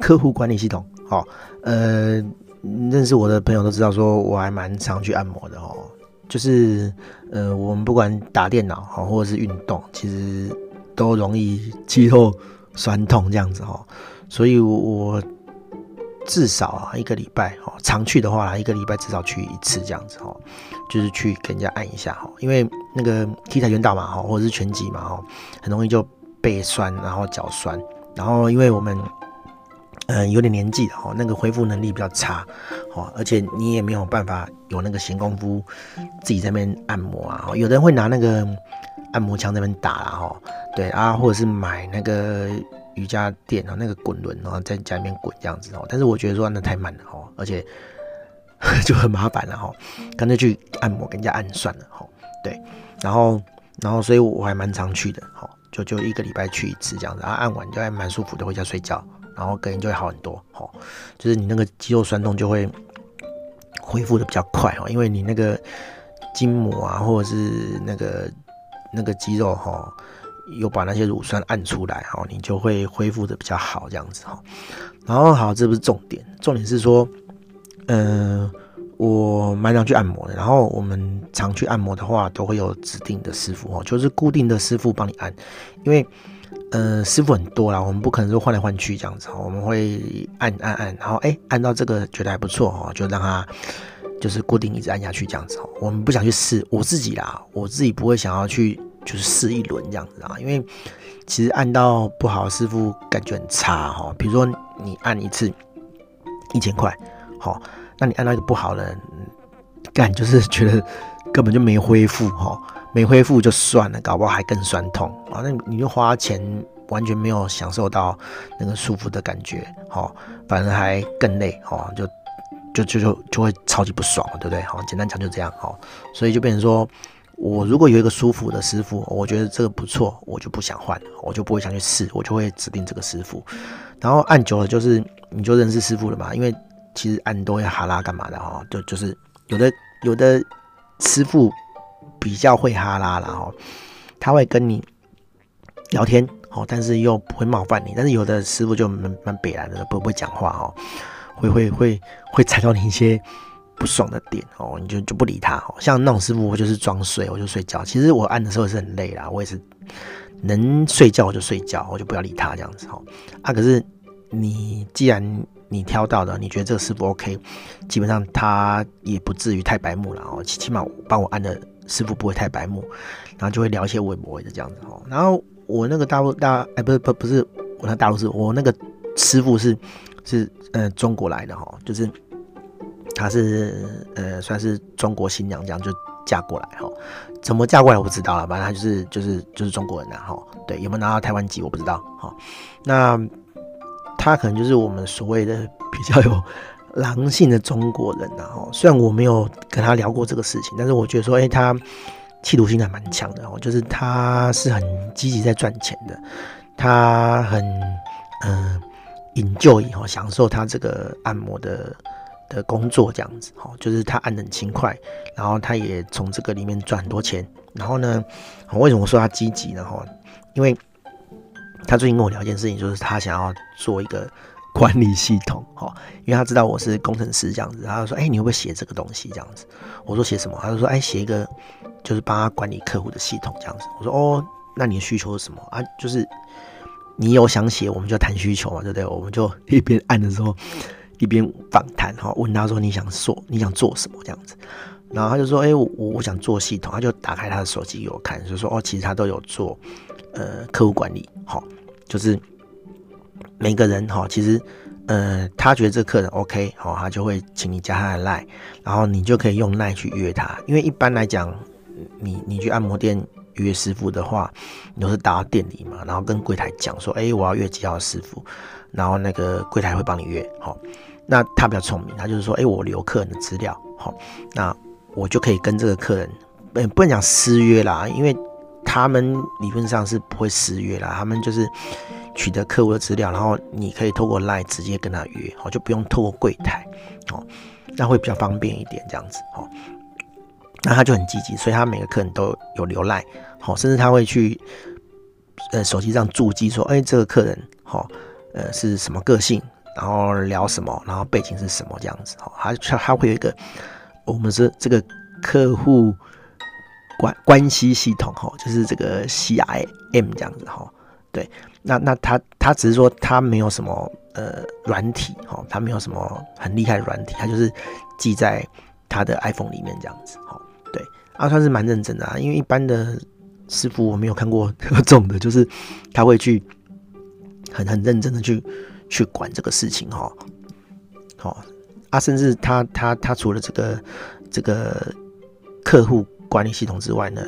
客户管理系统，好，呃，认识我的朋友都知道，说我还蛮常去按摩的哦。就是，呃，我们不管打电脑哈，或者是运动，其实都容易肌肉酸痛这样子哈。所以我至少啊一个礼拜哈，常去的话，一个礼拜至少去一次这样子哈，就是去给人家按一下哈。因为那个踢跆拳道嘛哈，或者是拳击嘛哈，很容易就背酸，然后脚酸，然后因为我们。嗯，有点年纪了哈，那个恢复能力比较差，哦，而且你也没有办法有那个闲工夫自己在那边按摩啊。有的人会拿那个按摩枪那边打啦，哈，对啊，或者是买那个瑜伽垫啊，那个滚轮，啊在家里面滚这样子哦。但是我觉得说那太慢了哈，而且 就很麻烦了哈，干脆去按摩跟人家按算了哈。对，然后然后所以我还蛮常去的，哈，就就一个礼拜去一次这样子，然后按完就还蛮舒服的，回家睡觉。然后隔天就会好很多，吼，就是你那个肌肉酸痛就会恢复的比较快，哦，因为你那个筋膜啊，或者是那个那个肌肉，哈，有把那些乳酸按出来，哈，你就会恢复的比较好，这样子，哈。然后好，这不是重点，重点是说，嗯，我蛮常去按摩的，然后我们常去按摩的话，都会有指定的师傅，哦，就是固定的师傅帮你按，因为。呃，师傅很多啦，我们不可能说换来换去这样子，我们会按按按，然后哎、按到这个觉得还不错哦，就让它就是固定一直按下去这样子。我们不想去试，我自己啦，我自己不会想要去就是试一轮这样子啊，因为其实按到不好，师傅感觉很差哈。比如说你按一次一千块，好，那你按到一个不好的，干就是觉得根本就没恢复哈。没恢复就算了，搞不好还更酸痛啊！那你就花钱完全没有享受到那个舒服的感觉，好，反而还更累，好，就就就就就会超级不爽，对不对？好，简单讲就这样，好，所以就变成说，我如果有一个舒服的师傅，我觉得这个不错，我就不想换，我就不会想去试，我就会指定这个师傅。然后按久了，就是你就认识师傅了嘛，因为其实按都要哈拉干嘛的哈，就就是有的有的师傅。比较会哈拉啦，哦，他会跟你聊天，哦，但是又不会冒犯你。但是有的师傅就蛮蛮北来的，不不会讲话，哦，会会会会踩到你一些不爽的点，哦，你就就不理他哦。像那种师傅，我就是装睡，我就睡觉。其实我按的时候是很累啦，我也是能睡觉我就睡觉，我就不要理他这样子，哦。啊，可是你既然你挑到的，你觉得这个师傅 OK，基本上他也不至于太白目了，哦，起起码帮我按的。师傅不会太白目，然后就会聊一些微博的这样子哦。然后我那个大陆大哎不是不不是我那大陆是我那个师傅是是呃中国来的哈，就是他是呃算是中国新娘这样就嫁过来哈。怎么嫁过来我不知道了，反正他就是就是就是中国人呐哈。对，有没有拿到台湾籍我不知道哈。那他可能就是我们所谓的比较有。狼性的中国人呐，虽然我没有跟他聊过这个事情，但是我觉得说，哎，他企图心还蛮强的哦，就是他是很积极在赚钱的，他很嗯，enjoy 哈，享受他这个按摩的的工作这样子，哈，就是他按的很轻快，然后他也从这个里面赚很多钱，然后呢，为什么说他积极呢？哈，因为他最近跟我聊一件事情，就是他想要做一个。管理系统，哈，因为他知道我是工程师这样子，他就说，哎、你会不会写这个东西这样子？我说写什么？他就说，哎、写一个就是帮他管理客户的系统这样子。我说，哦，那你的需求是什么啊？就是你有想写，我们就谈需求嘛，对不对？我们就一边按的时候一边访谈，哈，问他说你想做你想做什么这样子。然后他就说，哎、我我想做系统，他就打开他的手机给我看，就说，哦，其实他都有做呃客户管理，好，就是。每个人哈，其实，呃，他觉得这个客人 OK，好，他就会请你加他的 Line，然后你就可以用 Line 去约他。因为一般来讲，你你去按摩店约师傅的话，你都是打到店里嘛，然后跟柜台讲说，哎，我要约几号师傅，然后那个柜台会帮你约，好，那他比较聪明，他就是说，哎，我留客人的资料，好，那我就可以跟这个客人，不不能讲私约啦，因为他们理论上是不会私约啦，他们就是取得客户的资料，然后你可以透过赖直接跟他约，好，就不用透过柜台，哦，那会比较方便一点，这样子，好，那他就很积极，所以他每个客人都有留 LINE，好，甚至他会去呃手机上注记说，哎，这个客人，好。呃，是什么个性，然后聊什么，然后背景是什么这样子，哈，他他会有一个，我们是这个客户关关系系统，哈，就是这个 C I M 这样子，哈，对，那那他他只是说他没有什么呃软体，哈，他没有什么很厉害的软体，他就是记在他的 iPhone 里面这样子，哈，对，啊，算是蛮认真的啊，因为一般的师傅我没有看过 这种的，就是他会去。很很认真的去去管这个事情哈，好啊，甚至他他他除了这个这个客户管理系统之外呢，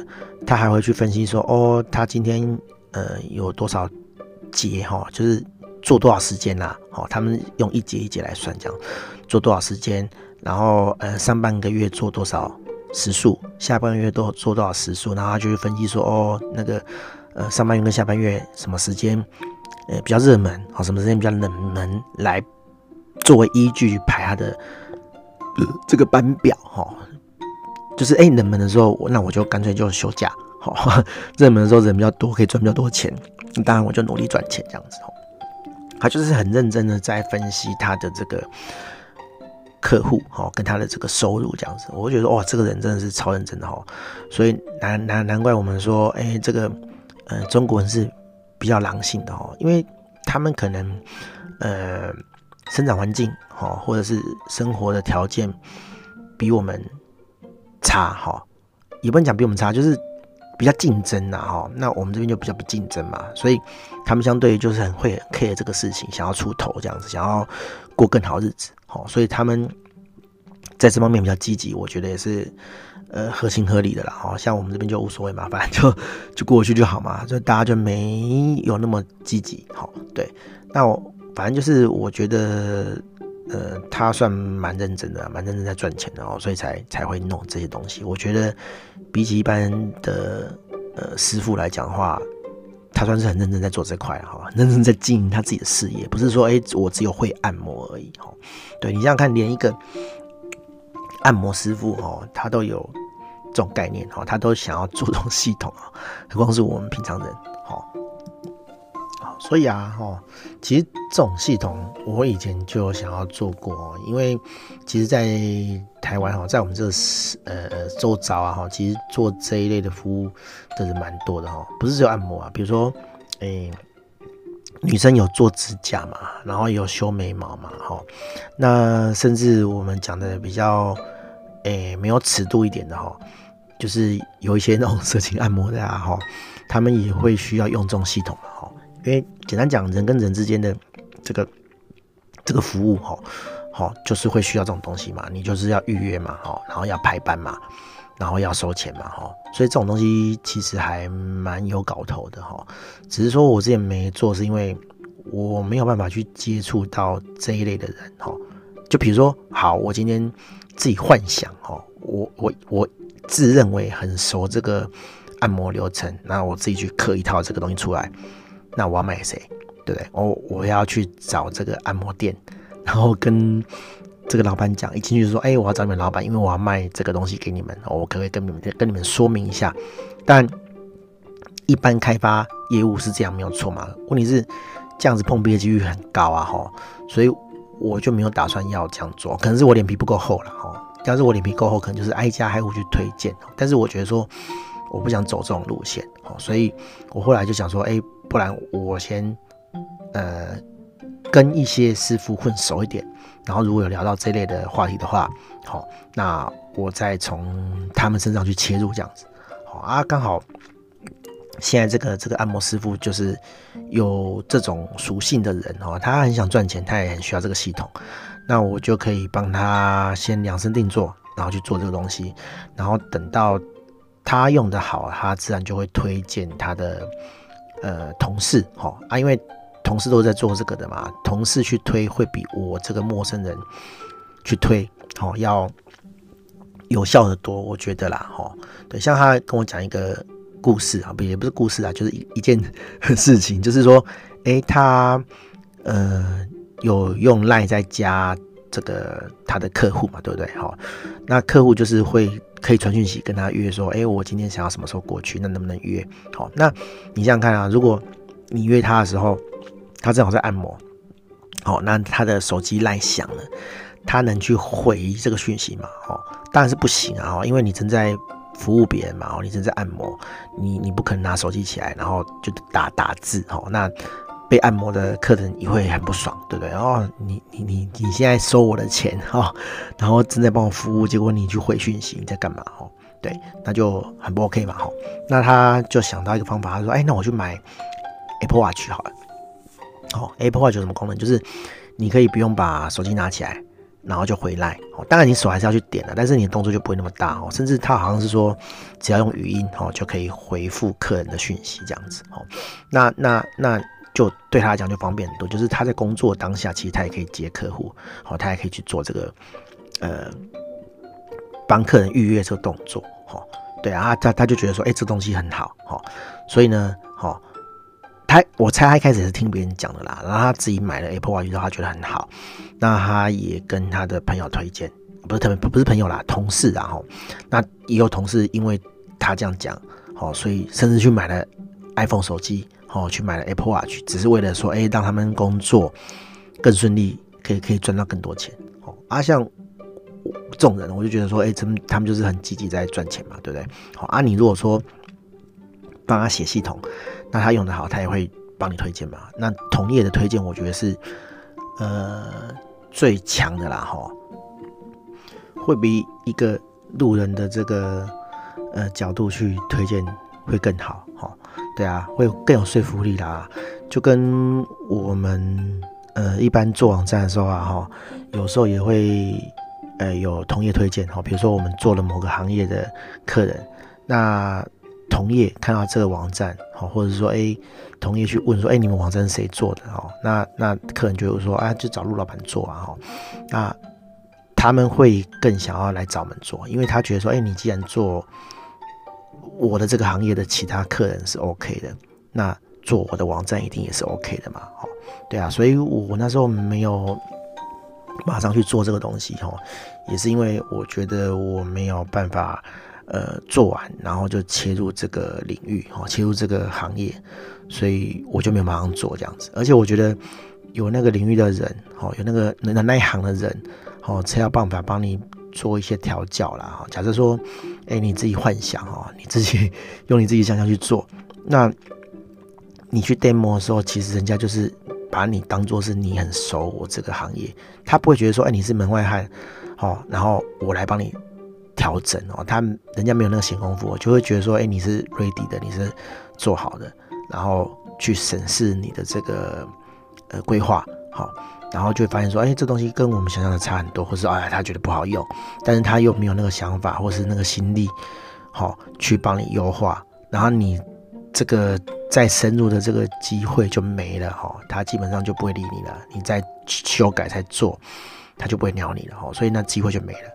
他还会去分析说，哦，他今天呃有多少节哈，就是做多少时间啦，好，他们用一节一节来算，这样做多少时间，然后呃上半个月做多少时数，下半个月都做多少时数，然后他就会分析说，哦，那个呃上半月跟下半月什么时间。呃，比较热门，好，什么时间比较冷门，来作为依据去排他的、呃、这个班表，哈，就是哎、冷门的时候，那我就干脆就休假，好，热门的时候人比较多，可以赚比较多钱，当然我就努力赚钱这样子，哈，他就是很认真的在分析他的这个客户，哈，跟他的这个收入这样子，我就觉得哇，这个人真的是超认真的哈，所以难难难怪我们说，哎、这个呃，中国人是。比较狼性的哦，因为他们可能呃生长环境哈，或者是生活的条件比我们差哈，也不能讲比我们差，就是比较竞争呐哈。那我们这边就比较不竞争嘛，所以他们相对就是很会 care 这个事情，想要出头这样子，想要过更好日子好，所以他们在这方面比较积极，我觉得也是。呃，合情合理的啦，哈，像我们这边就无所谓嘛，反正就就过去就好嘛，就大家就没有那么积极，好，对，那我反正就是我觉得，呃，他算蛮认真的，蛮认真在赚钱的哦，所以才才会弄这些东西。我觉得比起一般的呃师傅来讲的话，他算是很认真在做这块，哈，认真在经营他自己的事业，不是说哎、我只有会按摩而已，哈，对你这样看，连一个。按摩师傅哦，他都有这种概念哦，他都想要做这种系统啊，何况是我们平常人。所以啊，哦，其实这种系统我以前就想要做过，因为其实，在台湾哈，在我们这个呃周遭啊哈，其实做这一类的服务的人蛮多的哈，不是只有按摩啊，比如说，诶。女生有做指甲嘛，然后有修眉毛嘛，哈，那甚至我们讲的比较，诶、没有尺度一点的哈，就是有一些那种 色情按摩的啊，哈，他们也会需要用这种系统嘛，哈，因为简单讲，人跟人之间的这个这个服务，哈，好，就是会需要这种东西嘛，你就是要预约嘛，哈，然后要排班嘛。然后要收钱嘛，哈，所以这种东西其实还蛮有搞头的，哈。只是说我之前没做，是因为我没有办法去接触到这一类的人，哈。就比如说，好，我今天自己幻想，哈，我我我自认为很熟这个按摩流程，那我自己去刻一套这个东西出来，那我要卖给谁？对不对？我我要去找这个按摩店，然后跟。这个老板讲，一进去就说：“哎，我要找你们老板，因为我要卖这个东西给你们，我可不可以跟你们跟你们说明一下？但一般开发业务是这样没有错嘛？问题是这样子碰壁的几率很高啊，哈，所以我就没有打算要这样做。可能是我脸皮不够厚了，哈。要是我脸皮够厚，可能就是挨家挨户去推荐。但是我觉得说，我不想走这种路线，所以我后来就想说，哎，不然我先呃跟一些师傅混熟一点。”然后如果有聊到这类的话题的话，好，那我再从他们身上去切入这样子，好啊，刚好现在这个这个按摩师傅就是有这种属性的人哦，他很想赚钱，他也很需要这个系统，那我就可以帮他先量身定做，然后去做这个东西，然后等到他用得好，他自然就会推荐他的呃同事，好啊，因为。同事都在做这个的嘛，同事去推会比我这个陌生人去推，哦，要有效的多，我觉得啦，哈，对，像他跟我讲一个故事啊，不也不是故事啊，就是一一件事情，就是说，诶，他呃有用赖在加这个他的客户嘛，对不对？好，那客户就是会可以传讯息跟他约说，诶，我今天想要什么时候过去，那能不能约？好，那你想想看啊，如果你约他的时候，他正好在按摩，好，那他的手机赖响了，他能去回这个讯息吗？哦，当然是不行啊，因为你正在服务别人嘛，哦，你正在按摩，你你不可能拿手机起来，然后就打打字，哦，那被按摩的客人也会很不爽，对不对？哦，你你你你现在收我的钱，哈，然后正在帮我服务，结果你去回讯息，你在干嘛？哦，对，那就很不 OK 嘛，哈，那他就想到一个方法，他说，哎，那我去买 Apple Watch 好了。哦，Apple Watch 有什么功能？就是你可以不用把手机拿起来，然后就回来。哦，当然你手还是要去点的，但是你的动作就不会那么大哦。甚至他好像是说，只要用语音哦，就可以回复客人的讯息这样子。哦，那那那就对他来讲就方便很多。就是他在工作当下，其实他也可以接客户，哦，他也可以去做这个呃帮客人预约这个动作。哦，对啊，他他就觉得说，哎，这东西很好。哦，所以呢，哦。他我猜他一开始也是听别人讲的啦，然后他自己买了 Apple Watch 之后，他觉得很好，那他也跟他的朋友推荐，不是特别不是朋友啦，同事然后，那也有同事因为他这样讲，哦，所以甚至去买了 iPhone 手机，哦，去买了 Apple Watch，只是为了说，哎，让他们工作更顺利，可以可以赚到更多钱，哦，啊，像这种人，我就觉得说，哎，他们他们就是很积极在赚钱嘛，对不对？好，啊，你如果说帮他写系统。那他用的好，他也会帮你推荐嘛。那同业的推荐，我觉得是呃最强的啦，哈，会比一个路人的这个呃角度去推荐会更好，哈，对啊，会更有说服力啦。就跟我们呃一般做网站的时候啊，哈，有时候也会呃有同业推荐，哈，比如说我们做了某个行业的客人，那。同业看到这个网站，好，或者说，哎，同业去问说，哎，你们网站是谁做的？哦，那那客人就会说，啊，就找陆老板做啊，哈，那他们会更想要来找我们做，因为他觉得说，哎，你既然做我的这个行业的其他客人是 OK 的，那做我的网站一定也是 OK 的嘛，哦，对啊，所以我那时候没有马上去做这个东西，哦，也是因为我觉得我没有办法。呃，做完然后就切入这个领域，哦，切入这个行业，所以我就没有马上做这样子。而且我觉得有那个领域的人，哦，有那个那那一行的人，哦，才有办法帮你做一些调教啦。哈假设说，哎，你自己幻想哦，你自己 用你自己想象去做，那你去 demo 的时候，其实人家就是把你当做是你很熟我这个行业，他不会觉得说，哎，你是门外汉，哦，然后我来帮你。调整哦，他人家没有那个闲工夫，就会觉得说，哎、你是 ready 的，你是做好的，然后去审视你的这个呃规划，好，然后就会发现说，哎、这东西跟我们想象的差很多，或是哎，他觉得不好用，但是他又没有那个想法，或是那个心力，好，去帮你优化，然后你这个再深入的这个机会就没了哈，他基本上就不会理你了，你再修改再做，他就不会鸟你了哈，所以那机会就没了。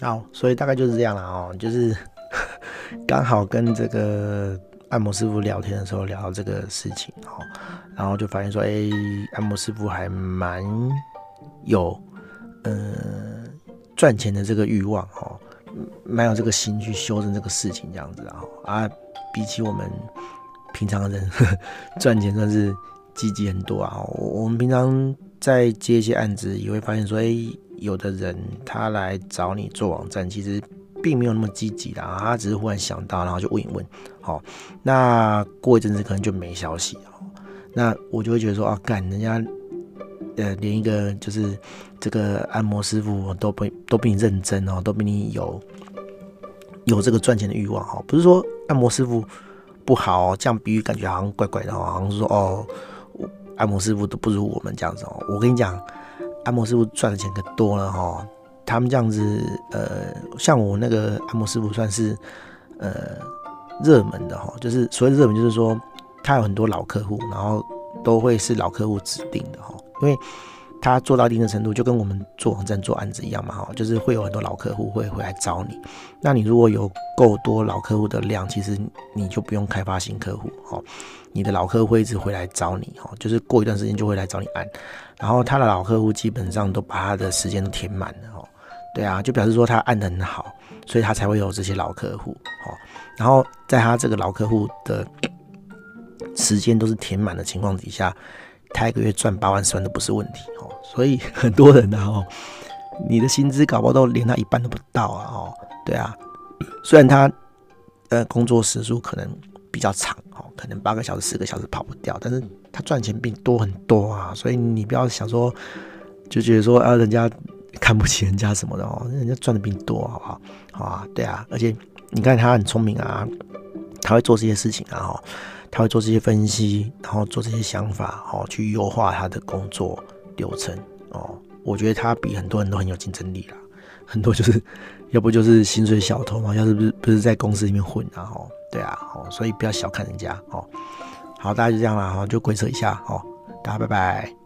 好，所以大概就是这样了哦，就是 刚好跟这个按摩师傅聊天的时候聊到这个事情哦，然后就发现说，哎，按摩师傅还蛮有呃赚钱的这个欲望哦，蛮有这个心去修正这个事情这样子啊，啊，比起我们平常人 赚钱算是积极很多啊。我们平常在接一些案子，也会发现说，哎。有的人他来找你做网站，其实并没有那么积极的，他只是忽然想到，然后就问一问，好，那过一阵子可能就没消息，那我就会觉得说啊，干人家，呃，连一个就是这个按摩师傅都不都比你认真哦，都比你有有这个赚钱的欲望哈，不是说按摩师傅不好，这样比喻感觉好像怪怪的，好像是说哦，按摩师傅都不如我们这样子哦，我跟你讲。按摩师傅赚的钱可多了哈，他们这样子，呃，像我那个按摩师傅算是呃热门的哈，就是所谓热门，就是说他有很多老客户，然后都会是老客户指定的哈，因为他做到一定的程度，就跟我们做网站做案子一样嘛哈，就是会有很多老客户会会来找你。那你如果有够多老客户的量，其实你就不用开发新客户哈，你的老客户会一直回来找你哈，就是过一段时间就会来找你按，然后他的老客户基本上都把他的时间都填满了哈，对啊，就表示说他按得很好，所以他才会有这些老客户哦，然后在他这个老客户的。时间都是填满的情况底下，他一个月赚八万、十万都不是问题哦。所以很多人呢，哦，你的薪资搞不好都连他一半都不到啊，哦，对啊。虽然他呃工作时数可能比较长哦，可能八个小时、十个小时跑不掉，但是他赚钱比你多很多啊。所以你不要想说，就觉得说啊，人家看不起人家什么的哦，人家赚的比你多，好不好？好啊，对啊。而且你看他很聪明啊，他会做这些事情啊，哈。他会做这些分析，然后做这些想法，哦，去优化他的工作流程，哦，我觉得他比很多人都很有竞争力啦。很多就是，要不就是薪水小偷嘛，要是不是不是在公司里面混啊，哦，对啊，哦，所以不要小看人家，哦，好，大家就这样啦，哈，就鬼扯一下，哦，大家拜拜。